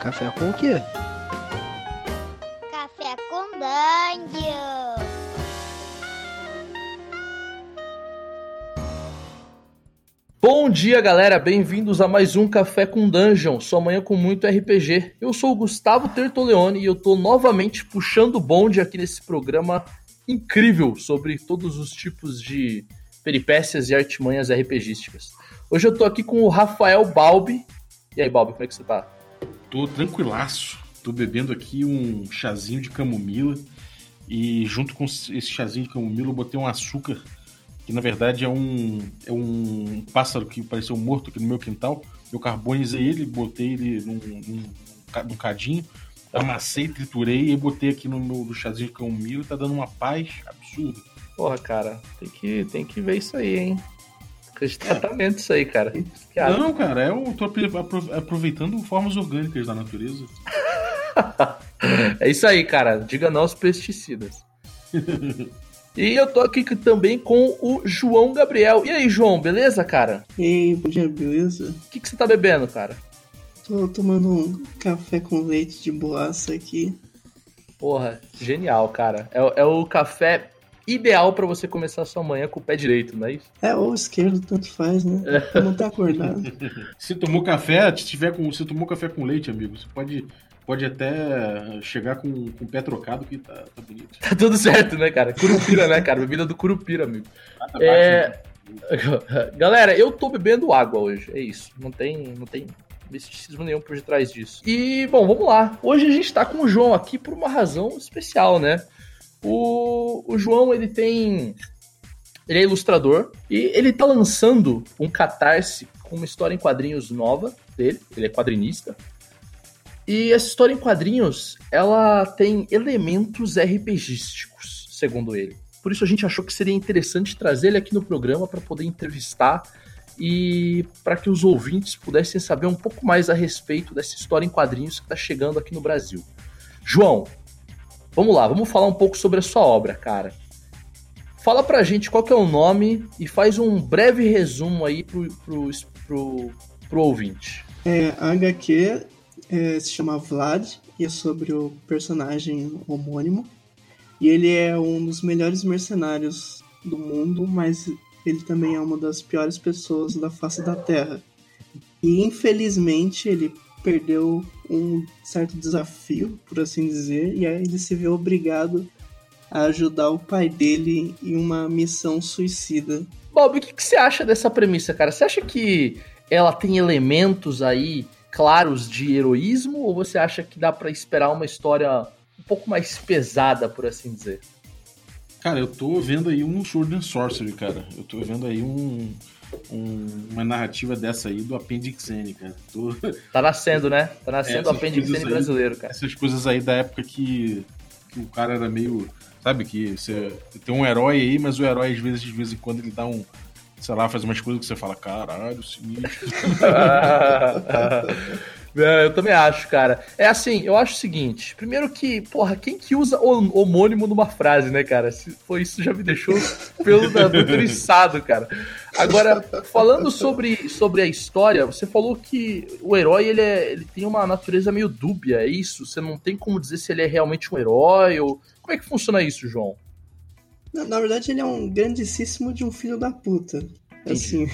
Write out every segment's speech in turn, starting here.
Café com o quê? Café com Dungeon. Bom dia, galera. Bem-vindos a mais um Café com Dungeon, sua manhã com muito RPG. Eu sou o Gustavo Tertoleone e eu tô novamente puxando o bonde aqui nesse programa incrível sobre todos os tipos de peripécias e artimanhas RPGísticas. Hoje eu tô aqui com o Rafael Balbi. E aí, Balbi, como é que você tá? Tô tranquilaço. Tô bebendo aqui um chazinho de camomila. E junto com esse chazinho de camomila eu botei um açúcar, que na verdade é um, é um pássaro que pareceu morto aqui no meu quintal. Eu carbonizei ele, botei ele num, num, num cadinho, amassei, triturei e botei aqui no meu no chazinho de camomila. Tá dando uma paz absurda. Porra, cara, tem que, tem que ver isso aí, hein? Tratamento isso aí, cara. Não, cara, eu tô apro- apro- aproveitando formas orgânicas da natureza. É isso aí, cara. Diga não aos pesticidas. e eu tô aqui também com o João Gabriel. E aí, João, beleza, cara? E aí, beleza? O que, que você tá bebendo, cara? Tô tomando um café com leite de boaça aqui. Porra, genial, cara. É, é o café ideal pra você começar a sua manhã com o pé direito, não é isso? É, ou esquerdo, tanto faz, né? Não tá acordado. Se tomou café, se tiver com, se tomou café com leite, amigo, você pode, pode até chegar com, com o pé trocado que tá, tá bonito. Tá tudo certo, né, cara? Curupira, né, cara? Bebida do Curupira, amigo. Nada É. né? Galera, eu tô bebendo água hoje. É isso. Não tem, não tem misticismo nenhum por detrás disso. E, bom, vamos lá. Hoje a gente tá com o João aqui por uma razão especial, né? O, o João, ele tem. Ele é ilustrador e ele tá lançando um catarse com uma história em quadrinhos nova dele. Ele é quadrinista. E essa história em quadrinhos, ela tem elementos RPGísticos, segundo ele. Por isso a gente achou que seria interessante trazer ele aqui no programa para poder entrevistar e para que os ouvintes pudessem saber um pouco mais a respeito dessa história em quadrinhos que está chegando aqui no Brasil. João, vamos lá, vamos falar um pouco sobre a sua obra, cara. Fala pra gente qual que é o nome e faz um breve resumo aí pro, pro, pro, pro ouvinte. É, a HQ é, se chama Vlad e é sobre o personagem homônimo. E ele é um dos melhores mercenários do mundo, mas ele também é uma das piores pessoas da face da Terra. E infelizmente ele perdeu um certo desafio, por assim dizer, e aí ele se vê obrigado a ajudar o pai dele em uma missão suicida. Bob, o que, que você acha dessa premissa, cara? Você acha que ela tem elementos aí claros de heroísmo ou você acha que dá pra esperar uma história um pouco mais pesada, por assim dizer? Cara, eu tô vendo aí um Sword and Sorcery, cara. Eu tô vendo aí um, um- uma narrativa dessa aí do Appendix N, cara. Tô- Tá nascendo, né? Tá nascendo o Essas apêndice coisas aí. brasileiro, cara. essas coisas aí da época que, que o cara era meio. Sabe, que você tem um herói aí, mas o herói, às vezes, de vez em quando, ele dá um. Sei lá, faz umas coisas que você fala, caralho, sinistro. É, eu também acho, cara. É assim, eu acho o seguinte. Primeiro que, porra, quem que usa hom- homônimo numa frase, né, cara? Se foi isso já me deixou pelo da do eriçado, cara. Agora, falando sobre, sobre a história, você falou que o herói ele, é- ele tem uma natureza meio dúbia, é isso? Você não tem como dizer se ele é realmente um herói ou. Como é que funciona isso, João? Na, na verdade, ele é um grandíssimo de um filho da puta. Assim,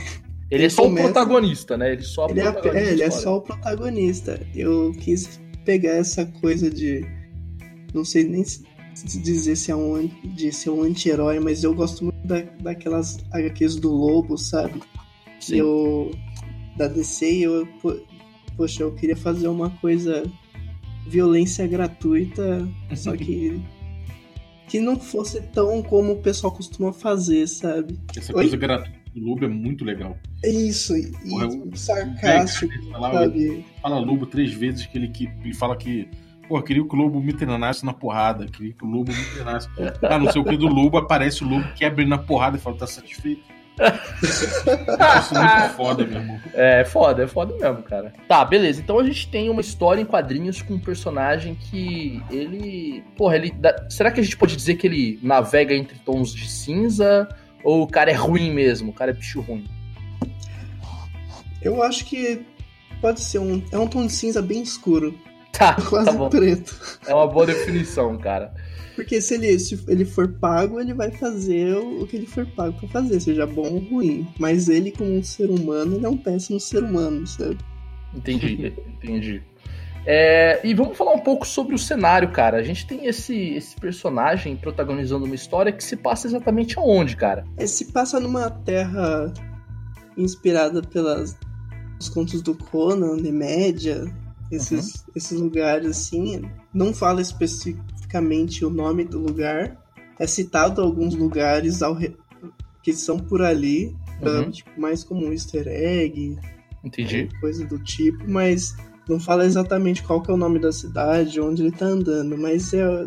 Ele é só o protagonista, né? Ele só ele é, é, ele é só o protagonista. Eu quis pegar essa coisa de. Não sei nem dizer se é um, de ser um anti-herói, mas eu gosto muito da, daquelas HQs do Lobo, sabe? Sim. Eu. Da DC, eu. po- Poxa, eu queria fazer uma coisa. Violência gratuita, só que. Que não fosse tão como o pessoal costuma fazer, sabe? Essa Oi? coisa gratuita do Lobo é muito legal. É isso, e, Porra, eu- sarcástico, Ele fala, sabe? fala Lobo três vezes que ele, que ele fala que. Pô, queria que o Lobo me treinasse na porrada. Queria que o Lobo me treinasse. Ah, não sei o que do Lobo, aparece o Lobo, quebra ele na porrada e fala, tá satisfeito? Isso é muito foda, meu irmão. É foda, é foda mesmo, cara. Tá, beleza. Então a gente tem uma história em quadrinhos com um personagem que ele. Porra, ele. dá- Será que a gente pode dizer que ele navega entre tons de cinza? Ou o cara é ruim mesmo? O cara é bicho ruim? Eu acho que pode ser um. É um tom de cinza bem escuro. Tá, quase tá bom. preto. É uma boa definição, cara. Porque se ele, se ele for pago, ele vai fazer o o que ele for pago pra fazer, seja bom ou ruim. Mas ele, como um ser humano, ele é um péssimo ser humano, sabe? Entendi, entendi. É, e vamos falar um pouco sobre o cenário, cara. A gente tem esse, esse personagem protagonizando uma história que se passa exatamente aonde, cara? É, se passa numa terra inspirada pelas os contos do Conan, de Média, esses, esses lugares assim. Não fala especificamente o nome do lugar. É citado alguns lugares re- que são por ali, pra, Uhum. tipo, mais como um easter egg, Entendi. coisa do tipo, mas não fala exatamente qual que é o nome da cidade, onde ele tá andando, mas é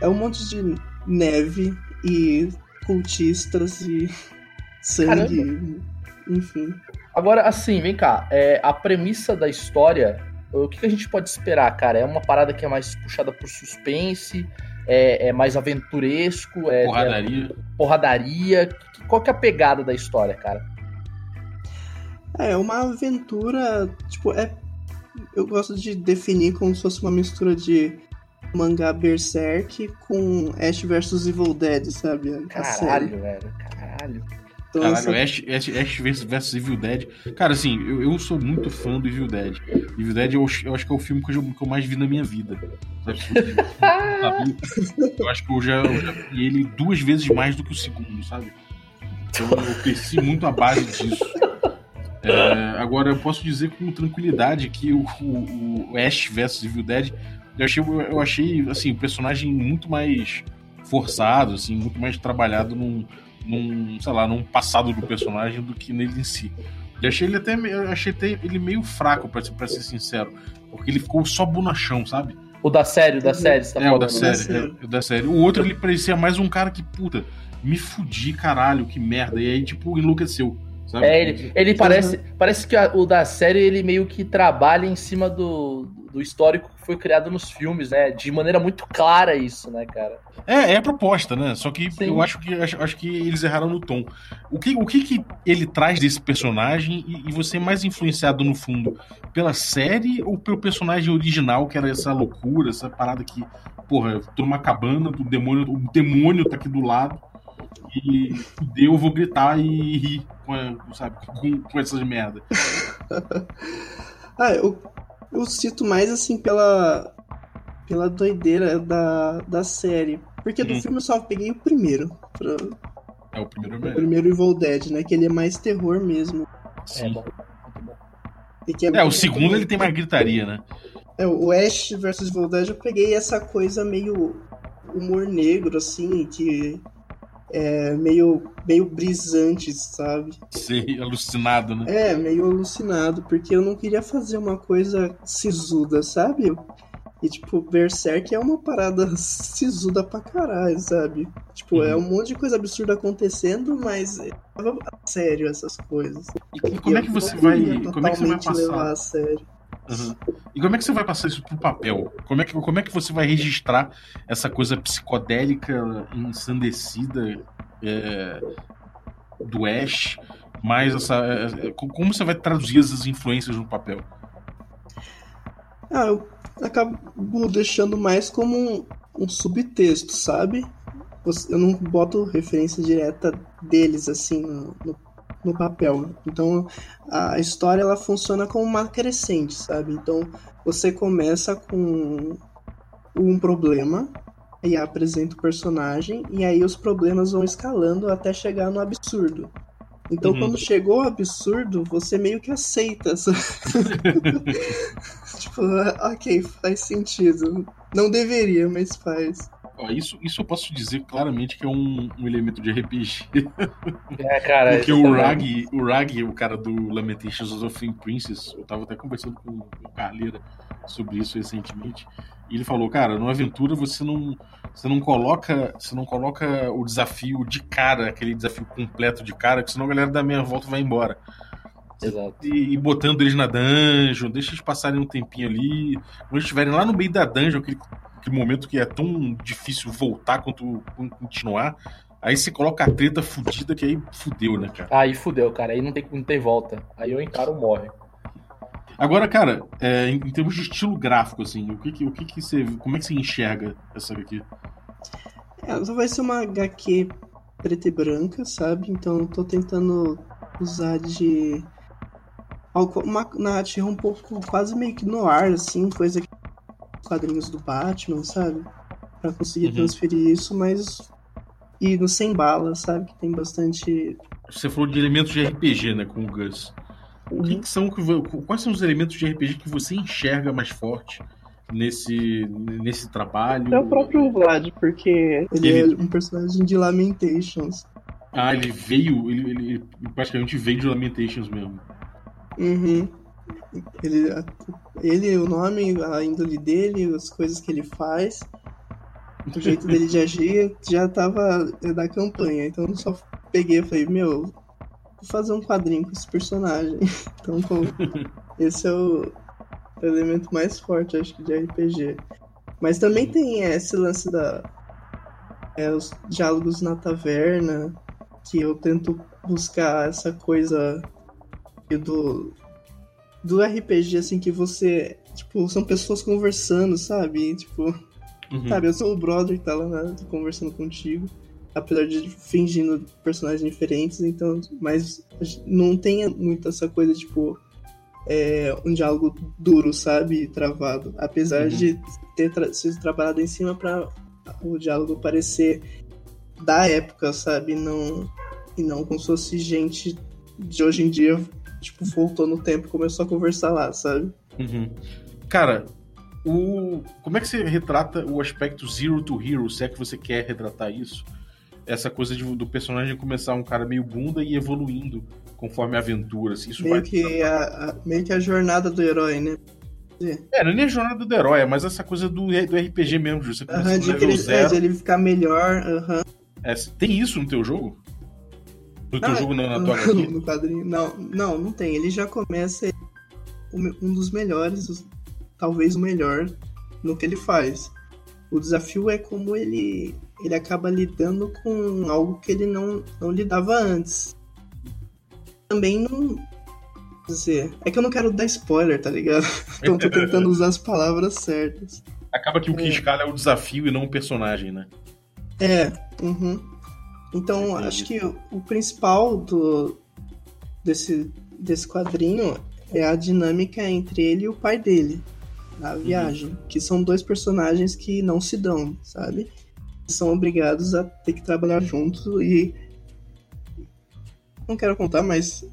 é um monte de neve e cultistas e sangue, enfim. Agora, assim, vem cá. é, a premissa da história, o que, que a gente pode esperar, cara? É uma parada que é mais puxada por suspense, é, é mais aventuresco, é, é Porradaria. porradaria. Que- Qual que é a pegada da história, cara? É uma aventura, tipo, é eu gosto de definir como se fosse uma mistura de mangá Berserk com Ash vs Evil Dead, sabe? Caralho, velho. Caralho. Então, Caralho, Ash, Ash, Ash vs versus Evil Dead. Cara, assim, eu, eu sou muito fã do Evil Dead. Evil Dead eu, acho- eu acho que é o filme que eu, que eu mais vi na minha vida. Sabe? Sabe? Eu acho que eu já, eu já vi ele duas vezes mais do que o segundo, sabe? Então eu cresci muito à base disso. É, agora, eu posso dizer com tranquilidade que o, o, o Ash vs Evil Dead, eu achei, eu achei assim, o personagem muito mais forçado, assim, muito mais trabalhado num, num, sei lá, num passado do personagem do que nele em si. Eu achei ele até, achei até ele meio fraco, pra, ser- pra ser sincero, porque ele ficou só bonachão, sabe? O da série, o da Uhum. série, você tá é, o da falando, da né? série, série. é, o da série. O outro ele parecia mais um cara que, puta, me fudi, caralho, que merda. E aí, tipo, enlouqueceu, sabe? É, ele, ele parece, parece que a- o da série ele meio que trabalha em cima do, do histórico que foi criado nos filmes, né? De maneira muito clara isso, né, cara? É, é a proposta, né? Só que Sim. eu acho que acho, acho que eles erraram no tom. O que, o que, que ele traz desse personagem e, e você é mais influenciado no fundo pela série ou pelo personagem original, que era essa loucura, essa parada que, porra, eu tô numa cabana, o demônio, o demônio tá aqui do lado e eu vou gritar e rir com, sabe, com, com essas merda. Ah, eu, eu cito mais assim pela pela doideira da, da série. Porque do Uhum. filme eu só peguei o primeiro. pra- É o primeiro o melhor. primeiro Evil Dead, né? Que ele é mais terror mesmo. É Sim. bom. Muito bom. E que É, o segundo ele tem mais gritaria, né? É, o Ash vs Evil Dead eu peguei essa coisa meio humor negro, assim, que é meio, meio brisante, sabe? Ser alucinado, né? É, meio alucinado, porque eu não queria fazer uma coisa sisuda, sabe? E, tipo, Berserk é uma parada sisuda pra caralho, sabe? Tipo, é um monte de coisa absurda acontecendo, mas é leva a sério essas coisas. E, e como é que Eu você vai. Como é que você vai totalmente levar passar? a sério. Uhum. E como é que você vai passar isso pro papel? Como é que, como é que você vai registrar essa coisa psicodélica, ensandecida é, do Ash, mais essa. é, é, como você vai traduzir essas influências no papel? Ah, eu acabo deixando mais como um, um subtexto, sabe? Eu não boto referência direta deles, assim, no, no, no papel. Então, a história, ela funciona como uma crescente, sabe? Então, você começa com um problema, e apresenta o personagem, e aí os problemas vão escalando até chegar no absurdo. Então, Uhum. quando chegou ao absurdo, você meio que aceita tipo, ok, faz sentido. Não deveria, mas faz. Ó, isso, isso eu posso dizer claramente que é um, um elemento de RPG. É, cara. Porque o. Rag, o Rag, o cara do Lamentations of the Princess, eu tava até conversando com o Carleira sobre isso recentemente. E ele falou, cara, numa aventura você não, você não coloca, você não coloca o desafio de cara, aquele desafio completo de cara, que senão a galera da meia volta vai embora. Exato. E, e botando eles na dungeon, deixa eles passarem um tempinho ali. Quando eles estiverem lá no meio da dungeon, aquele, aquele momento que é tão difícil voltar quanto continuar, aí você coloca a treta fudida que aí fudeu, né, cara? Aí fudeu, cara. Aí não tem, não tem volta. Aí eu encaro morre. Agora, cara, é, em, em termos de estilo gráfico, assim, o que que, o que que você. Como é que você enxerga essa aqui? É, vai ser uma HQ preta e branca, sabe? Então eu tô tentando usar de. algo- Uma narrativa um pouco quase meio que no ar, assim, coisa que. Quadrinhos do Batman, sabe? Pra conseguir Uhum. transferir isso, mas. E no sem bala, sabe? Que tem bastante. Você falou de elementos de RPG, né, com o Gus. O que, que são quais são os elementos de RPG que você enxerga mais forte nesse nesse trabalho? É o próprio Vlad, porque ele, Ele- é um personagem de Lamentations. Ah, ele veio, ele, ele- ele praticamente veio de Lamentations mesmo. Uhum. Ele, ele, o nome, a índole dele, as coisas que ele faz, o jeito dele de agir, já tava da campanha. Então eu só peguei e falei, meu, vou fazer um quadrinho com esse personagem. Então esse é o elemento mais forte, acho que, de RPG. Mas também tem esse lance da. é, os diálogos na taverna, que eu tento buscar essa coisa do, do RPG, assim, que você. Tipo, são pessoas conversando, sabe? Tipo, Uhum. sabe, eu sou o brother que tá lá né, conversando contigo. Apesar de fingindo personagens diferentes, então. Mas não tem muito essa coisa, tipo. É, um diálogo duro, sabe? Travado. Apesar Uhum. de ter tra sido trabalhado em cima pra o diálogo parecer da época, sabe? Não, e não como se fosse gente de hoje em dia, tipo, voltou no tempo e começou a conversar lá, sabe? Uhum. Cara, o como é que você retrata o aspecto zero to hero, se é que você quer retratar isso? Essa coisa de- do personagem começar um cara meio bunda e evoluindo conforme a aventura, assim, isso Meio vai... que, a, a- meio que a jornada do herói, né? É, não é nem a jornada do herói, é mais essa coisa do, do RPG mesmo, de você começar no de, ele, é, de ele ficar melhor. aham. É, tem isso no teu jogo? No teu Não, jogo, na, na tua HQ? no quadrinho. Não, não, não tem. Ele já começa um dos melhores, talvez o melhor, no que ele faz. O desafio é como ele, ele acaba lidando com algo que ele não, não lidava antes. Também não. Dizer, é que eu não quero dar spoiler, tá ligado? Então eu tô tentando usar as palavras certas. Acaba que o que É. escala é o desafio e não o personagem, né? É, uhum. Então, Entendi. acho que o, principal do, desse, desse quadrinho é a dinâmica entre ele e o pai dele na viagem. Que são dois personagens que não se dão, sabe? São obrigados a ter que trabalhar juntos e. Não quero contar, mas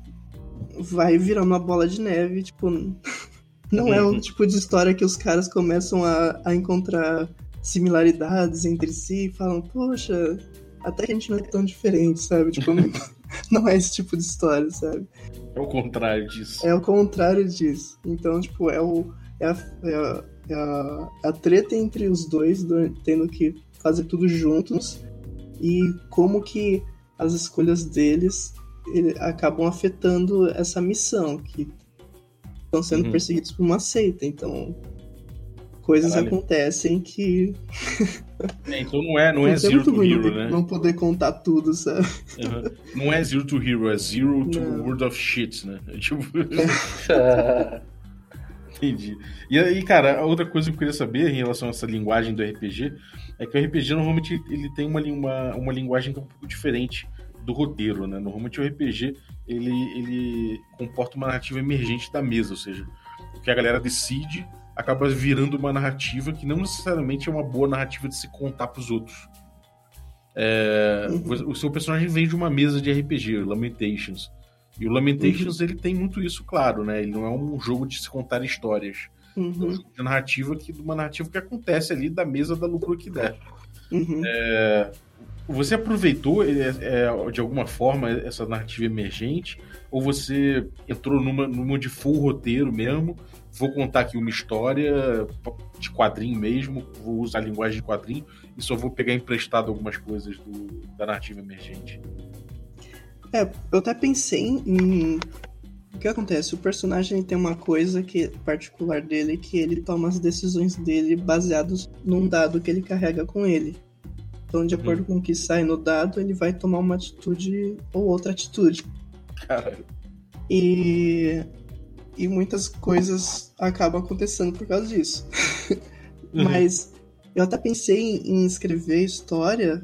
vai virando uma bola de neve, tipo. Não é um tipo de história que os caras começam a, a encontrar similaridades entre si e falam, poxa, até que a gente não é tão diferente, sabe? Tipo, não, é esse tipo de história, sabe? É o contrário disso. É o contrário disso. Então, tipo, é, o, é, a, é, a, é a, a treta entre os dois, do- tendo que fazer tudo juntos, e como que as escolhas deles ele- acabam afetando essa missão, que estão sendo Uhum. perseguidos por uma seita. Então, coisas Caralho. acontecem que. É, então não é, não é Putz, Zero to Hero, né? não poder contar tudo, sabe? Uhum. Não é Zero to Hero, é Zero to Não. World of Shit, né? É tipo. Entendi. E aí, cara, a outra coisa que eu queria saber em relação a essa linguagem do RPG é que o RPG normalmente ele tem uma, uma, uma linguagem que é um pouco diferente do roteiro, né? Normalmente o RPG ele, ele comporta uma narrativa emergente da mesa, ou seja, o que a galera decide acaba virando uma narrativa que não necessariamente é uma boa narrativa de se contar pros outros. É, Uhum. O seu personagem vem de uma mesa de RPG, Lamentations. E o Lamentations ele tem muito isso claro, né? Ele não é um jogo de se contar histórias. É um Uhum, jogo de narrativa que, uma narrativa que acontece ali da mesa da loucura que der. uhum. Você aproveitou é, é, de alguma forma essa narrativa emergente? Ou você entrou numa, numa de full roteiro mesmo? Vou contar aqui uma história de quadrinho mesmo, vou usar a linguagem de quadrinho e só vou pegar emprestado algumas coisas do- da narrativa emergente. É, eu até pensei em. O que acontece? O personagem tem uma coisa que particular dele, que ele toma as decisões dele baseados num dado que ele carrega com ele. Então, de acordo com o que sai no dado, ele vai tomar uma atitude ou outra atitude. Cara, E e muitas coisas acabam acontecendo por causa disso. Mas eu até pensei em escrever história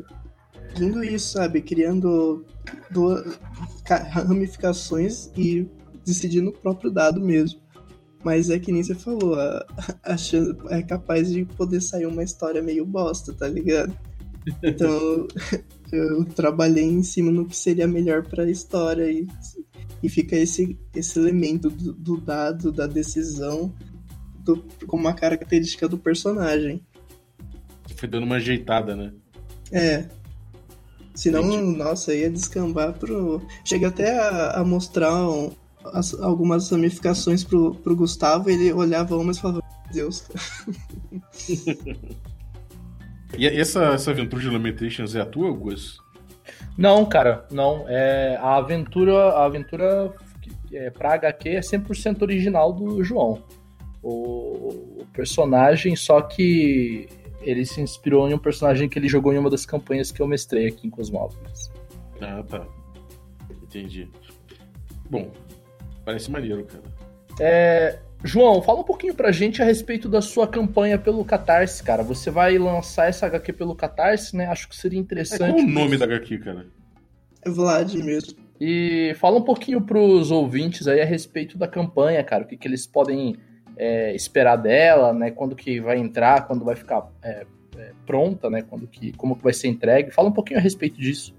indo isso, sabe? Criando do, ramificações e decidindo o próprio dado mesmo. Mas é que nem você falou, a, a chance, é capaz de poder sair uma história meio bosta, tá ligado? Então eu trabalhei em cima no que seria melhor para a história e, e fica esse, esse elemento do, do dado, da decisão, do, como uma característica do personagem. Foi dando uma ajeitada, né? É. Senão, Entendi. nossa, ia descambar pro. Chega até a, a mostrar um, as, algumas ramificações pro, pro Gustavo e ele olhava uma e falava: Deus. e essa, essa aventura de Lamentations é a tua, Gus? Não, cara, não. É, a aventura, a aventura é, pra HQ é 100% original do João. O, o personagem, só que ele se inspirou em um personagem que ele jogou em uma das campanhas que eu mestrei aqui em Cosmópolis. Ah, tá. Entendi. Bom, parece maneiro, cara. É, João, fala um pouquinho pra gente a respeito da sua campanha pelo Catarse, cara. Você vai lançar essa HQ pelo Catarse, né? Acho que seria interessante. É, qual o nome da HQ, cara? É Vlad mesmo. E fala um pouquinho pros ouvintes aí a respeito da campanha, cara. O que, que eles podem é, esperar dela, né? Quando que vai entrar, quando vai ficar é, é, pronta, né? Quando que, como que vai ser entregue. Fala um pouquinho a respeito disso.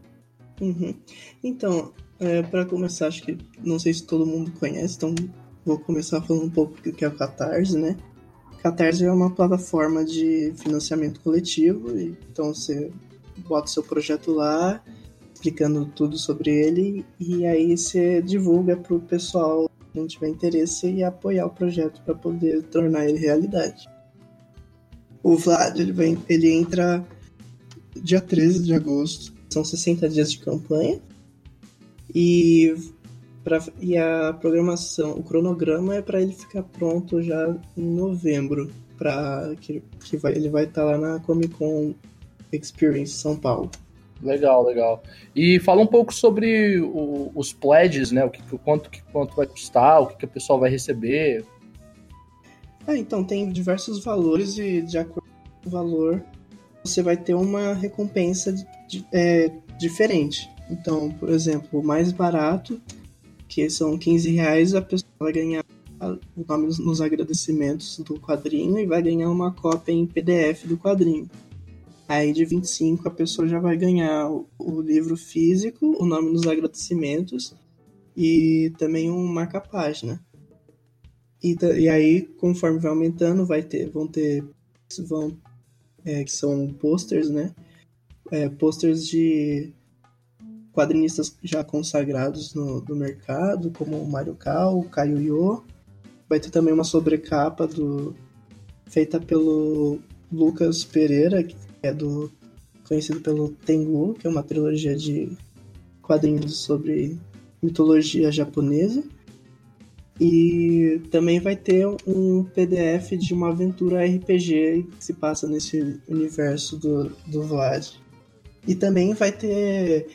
Uhum. Então, é, para começar, acho que não sei se todo mundo conhece, então vou começar falando um pouco do que é o Catarse, né? Catarse é uma plataforma de financiamento coletivo, então você bota seu projeto lá, explicando tudo sobre ele, e aí você divulga para o pessoal quem tiver interesse e apoiar o projeto para poder tornar ele realidade. O Vlad ele, vem, ele entra dia 13 de agosto, são 60 dias de campanha. E, pra, e a programação, o cronograma é para ele ficar pronto já em novembro, para que, que vai, ele vai estar tá lá na Comic Con Experience São Paulo. Legal, legal. E fala um pouco sobre o, os pledges, né? O que, quanto, que, quanto vai custar, o que, que o pessoal vai receber. É, então tem diversos valores e de acordo com o valor você vai ter uma recompensa de, de, é, diferente. Então, por exemplo, o mais barato, que são 15 reais, a pessoa vai ganhar o nome nos agradecimentos do quadrinho e vai ganhar uma cópia em PDF do quadrinho. Aí de 25 a pessoa já vai ganhar o, livro físico, o nome nos agradecimentos e também um marca-página. E, e aí, conforme vai aumentando, vai ter, vão ter, vão, é, que são posters, né? É, posters de quadrinistas já consagrados no, no mercado, como o Mario Cal, o Caio Yo. Vai ter também uma sobrecapa do, feita pelo Lucas Pereira, que é do conhecido pelo Tengu, que é uma trilogia de quadrinhos sobre mitologia japonesa. E também vai ter um PDF de uma aventura RPG que se passa nesse universo do, do Vlad. E também vai ter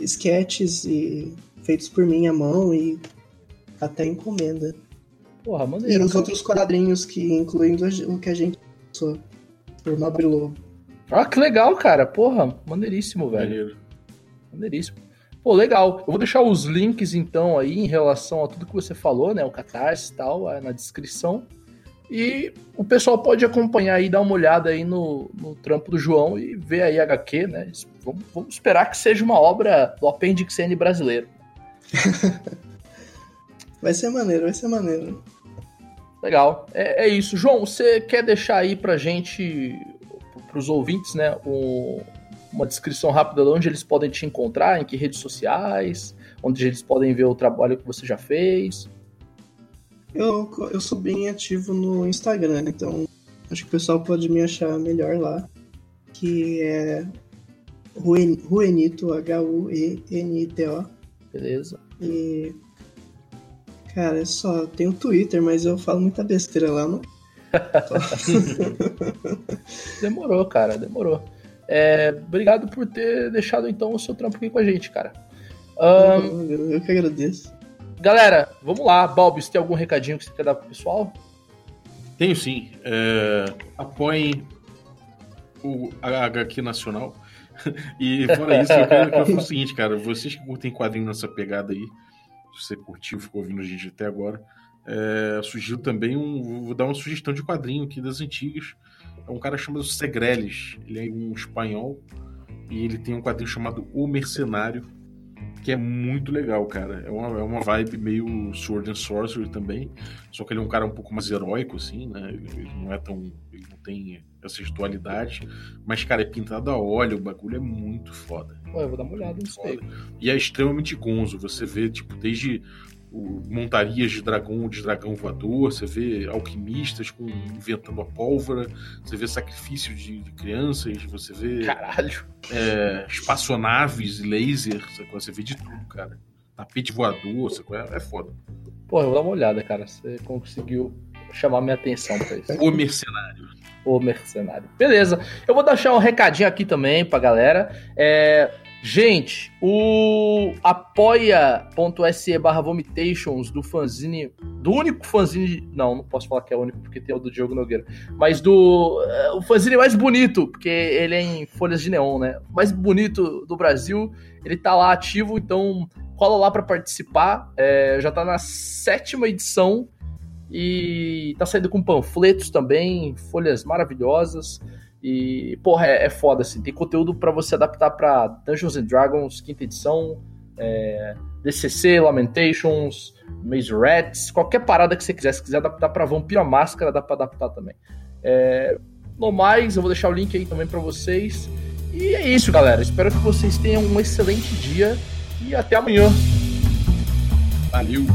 sketches e, feitos por mim à mão e até encomenda. Porra, maneiro. E os outros quadrinhos que incluindo o que a gente passou por Nobre Lobo. Ah, que legal, cara. Porra, maneiríssimo, velho. Maneiro. Maneiríssimo. Pô, legal. Eu vou deixar os links, então, aí, em relação a tudo que você falou, né? O Catarse e tal, na descrição. E o pessoal pode acompanhar aí, dar uma olhada aí no, no trampo do João e ver aí a HQ, né? Vamos, vamos esperar que seja uma obra do Appendix N brasileiro. vai ser maneiro, vai ser maneiro. Legal. É, é isso. João, você quer deixar aí pra gente para os ouvintes, né, um, uma descrição rápida de onde eles podem te encontrar, em que redes sociais, onde eles podem ver o trabalho que você já fez. Eu, eu sou bem ativo no Instagram, então acho que o pessoal pode me achar melhor lá, que é Ruenito, H-U-E-N-I-T-O. Beleza. E. Cara, é só. Tem o Twitter, mas eu falo muita besteira lá. Não demorou, cara, demorou. É, obrigado por ter deixado então o seu trampo aqui com a gente, cara. Um, eu que agradeço. Galera, vamos lá. Balbis, tem algum recadinho que você quer dar pro pessoal? Tenho sim. É, apoiem o HQ Nacional. e fora isso, eu quero que o seguinte, cara. Vocês que curtem quadrinho nessa pegada aí, se você curtiu, ficou ouvindo a gente até agora, é, sugiro também um. Vou dar uma sugestão de quadrinho aqui das antigas. É um cara chamado Segreles. Ele é um espanhol e ele tem um quadrinho chamado O Mercenário, que é muito legal, cara. É uma, é uma vibe meio Sword and Sorcery também, só que ele é um cara um pouco mais heróico, assim, né? Ele não é tão. Ele não tem essas dualidades, mas, cara, é pintado a óleo, o bagulho é muito foda. Ué, eu vou dar uma olhada nisso aí. E é extremamente gonzo. Você vê, tipo, desde o, montarias de dragão, de dragão voador, você vê alquimistas com, inventando a pólvora, você vê sacrifício de, de crianças, você vê Caralho. É, espaçonaves, laser, você vê de tudo, cara. Tapete voador, você, é, é foda. Pô, eu vou dar uma olhada, cara. Você conseguiu chamar minha atenção pra isso. O mercenário. O mercenário. Beleza. Eu vou deixar um recadinho aqui também pra galera. É, Gente, o apoia.se barra vomitations do fanzine, do único fanzine, não, não posso falar que é o único porque tem o do Diogo Nogueira, mas do uh, o fanzine mais bonito, porque ele é em folhas de neon, né? Mais bonito do Brasil, ele tá lá ativo, então cola lá para participar, é, já tá na sétima edição e tá saindo com panfletos também, folhas maravilhosas. E, porra, é, é foda, assim. Tem conteúdo para você adaptar para Dungeons and Dragons, quinta edição, é, DCC, Lamentations, Maze Rats, qualquer parada que você quiser. Se quiser adaptar para Vampira Máscara, dá pra adaptar também. É, no mais, eu vou deixar o link aí também para vocês. E é isso, galera. Espero que vocês tenham um excelente dia e até amanhã. Valeu!